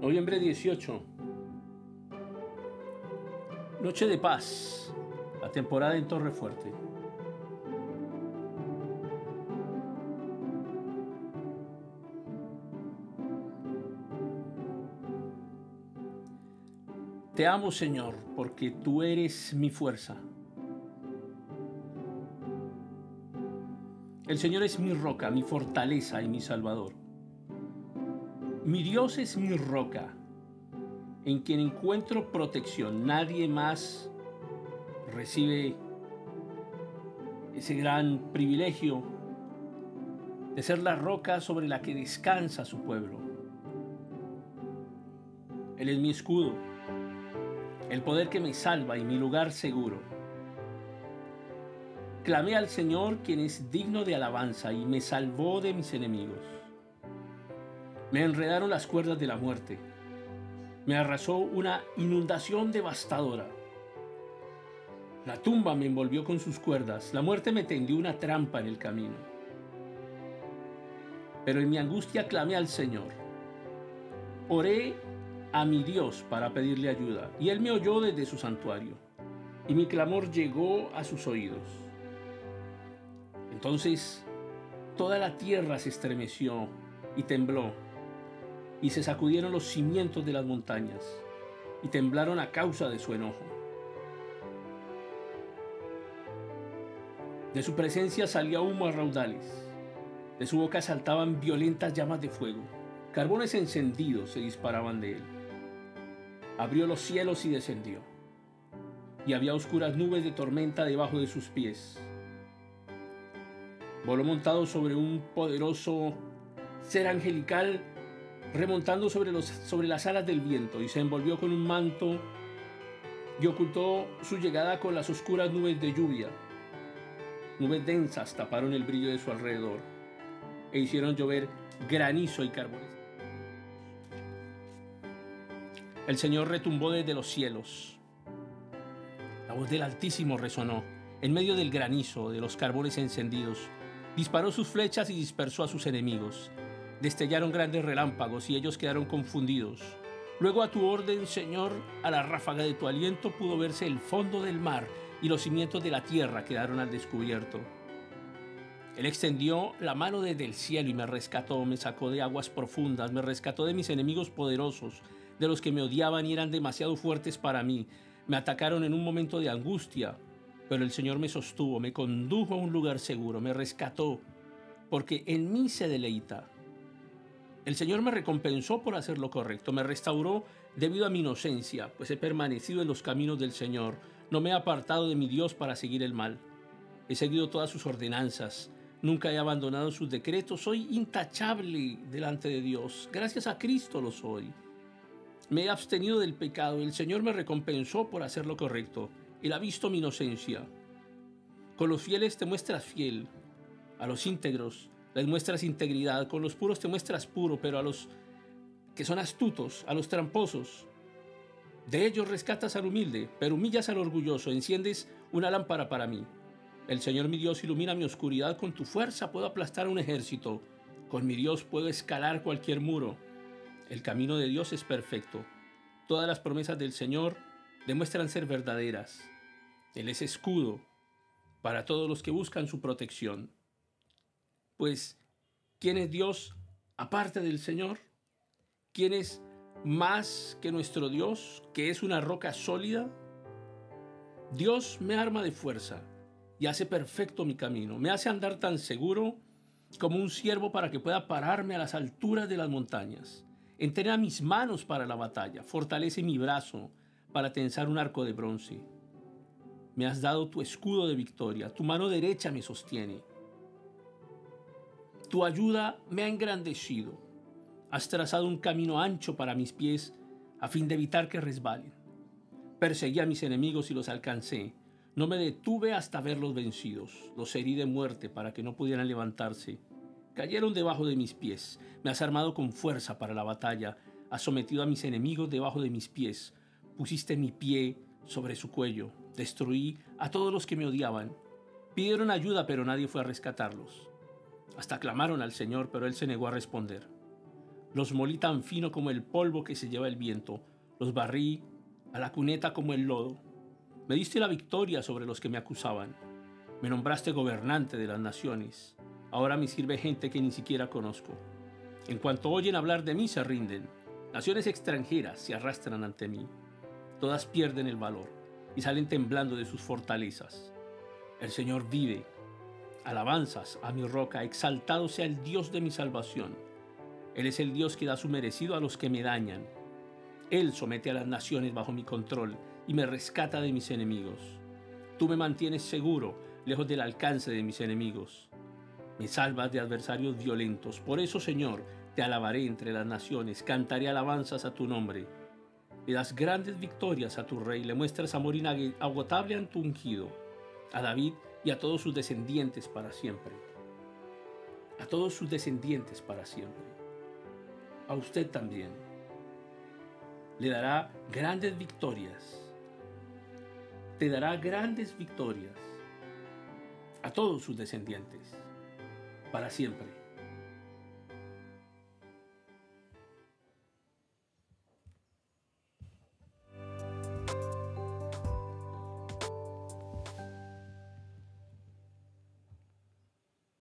Noviembre 18. Noche de paz. La temporada en Torre Fuerte. Te amo, Señor, porque tú eres mi fuerza. El Señor es mi roca, mi fortaleza y mi salvador. Mi Dios es mi roca, en quien encuentro protección. Nadie más recibe ese gran privilegio de ser la roca sobre la que descansa su pueblo. Él es mi escudo, el poder que me salva y mi lugar seguro. Clamé al Señor quien es digno de alabanza y me salvó de mis enemigos. Me enredaron las cuerdas de la muerte. Me arrasó una inundación devastadora. La tumba me envolvió con sus cuerdas. La muerte me tendió una trampa en el camino. Pero en mi angustia clamé al Señor. Oré a mi Dios para pedirle ayuda, y Él me oyó desde su santuario, y mi clamor llegó a sus oídos. Entonces toda la tierra se estremeció y tembló y se sacudieron los cimientos de las montañas, y temblaron a causa de su enojo. De su presencia salía humo a raudales, de su boca saltaban violentas llamas de fuego, carbones encendidos se disparaban de él. Abrió los cielos y descendió, y había oscuras nubes de tormenta debajo de sus pies. Voló montado sobre un poderoso ser angelical remontando sobre, los, sobre las alas del viento y se envolvió con un manto y ocultó su llegada con las oscuras nubes de lluvia. Nubes densas taparon el brillo de su alrededor e hicieron llover granizo y carbones. El Señor retumbó desde los cielos. La voz del Altísimo resonó en medio del granizo, de los carbones encendidos. Disparó sus flechas y dispersó a sus enemigos. Destellaron grandes relámpagos y ellos quedaron confundidos. Luego a tu orden, Señor, a la ráfaga de tu aliento pudo verse el fondo del mar y los cimientos de la tierra quedaron al descubierto. Él extendió la mano desde el cielo y me rescató, me sacó de aguas profundas, me rescató de mis enemigos poderosos, de los que me odiaban y eran demasiado fuertes para mí. Me atacaron en un momento de angustia, pero el Señor me sostuvo, me condujo a un lugar seguro, me rescató, porque en mí se deleita. El Señor me recompensó por hacer lo correcto, me restauró debido a mi inocencia, pues he permanecido en los caminos del Señor, no me he apartado de mi Dios para seguir el mal. He seguido todas sus ordenanzas, nunca he abandonado sus decretos, soy intachable delante de Dios, gracias a Cristo lo soy. Me he abstenido del pecado, el Señor me recompensó por hacer lo correcto, Él ha visto mi inocencia. Con los fieles te muestras fiel, a los íntegros les muestras integridad, con los puros te muestras puro, pero a los que son astutos, a los tramposos, de ellos rescatas al humilde, pero humillas al orgulloso, enciendes una lámpara para mí. El Señor mi Dios ilumina mi oscuridad, con tu fuerza puedo aplastar un ejército, con mi Dios puedo escalar cualquier muro. El camino de Dios es perfecto. Todas las promesas del Señor demuestran ser verdaderas. Él es escudo para todos los que buscan su protección. Pues, ¿quién es Dios aparte del Señor? ¿Quién es más que nuestro Dios, que es una roca sólida? Dios me arma de fuerza y hace perfecto mi camino. Me hace andar tan seguro como un siervo para que pueda pararme a las alturas de las montañas. Entrena mis manos para la batalla, fortalece mi brazo para tensar un arco de bronce. Me has dado tu escudo de victoria, tu mano derecha me sostiene. Tu ayuda me ha engrandecido. Has trazado un camino ancho para mis pies a fin de evitar que resbalen. Perseguí a mis enemigos y los alcancé. No me detuve hasta verlos vencidos. Los herí de muerte para que no pudieran levantarse. Cayeron debajo de mis pies. Me has armado con fuerza para la batalla. Has sometido a mis enemigos debajo de mis pies. Pusiste mi pie sobre su cuello. Destruí a todos los que me odiaban. Pidieron ayuda, pero nadie fue a rescatarlos. Hasta clamaron al Señor, pero Él se negó a responder. Los molí tan fino como el polvo que se lleva el viento. Los barrí a la cuneta como el lodo. Me diste la victoria sobre los que me acusaban. Me nombraste gobernante de las naciones. Ahora me sirve gente que ni siquiera conozco. En cuanto oyen hablar de mí, se rinden. Naciones extranjeras se arrastran ante mí. Todas pierden el valor y salen temblando de sus fortalezas. El Señor vive. Alabanzas a mi roca, exaltado sea el Dios de mi salvación. Él es el Dios que da su merecido a los que me dañan. Él somete a las naciones bajo mi control y me rescata de mis enemigos. Tú me mantienes seguro, lejos del alcance de mis enemigos. Me salvas de adversarios violentos. Por eso, Señor, te alabaré entre las naciones, cantaré alabanzas a tu nombre. Le das grandes victorias a tu rey, le muestras amor inagotable a tu ungido, a David y a todos sus descendientes para siempre. A todos sus descendientes para siempre. A usted también. Le dará grandes victorias. Te dará grandes victorias a todos sus descendientes para siempre.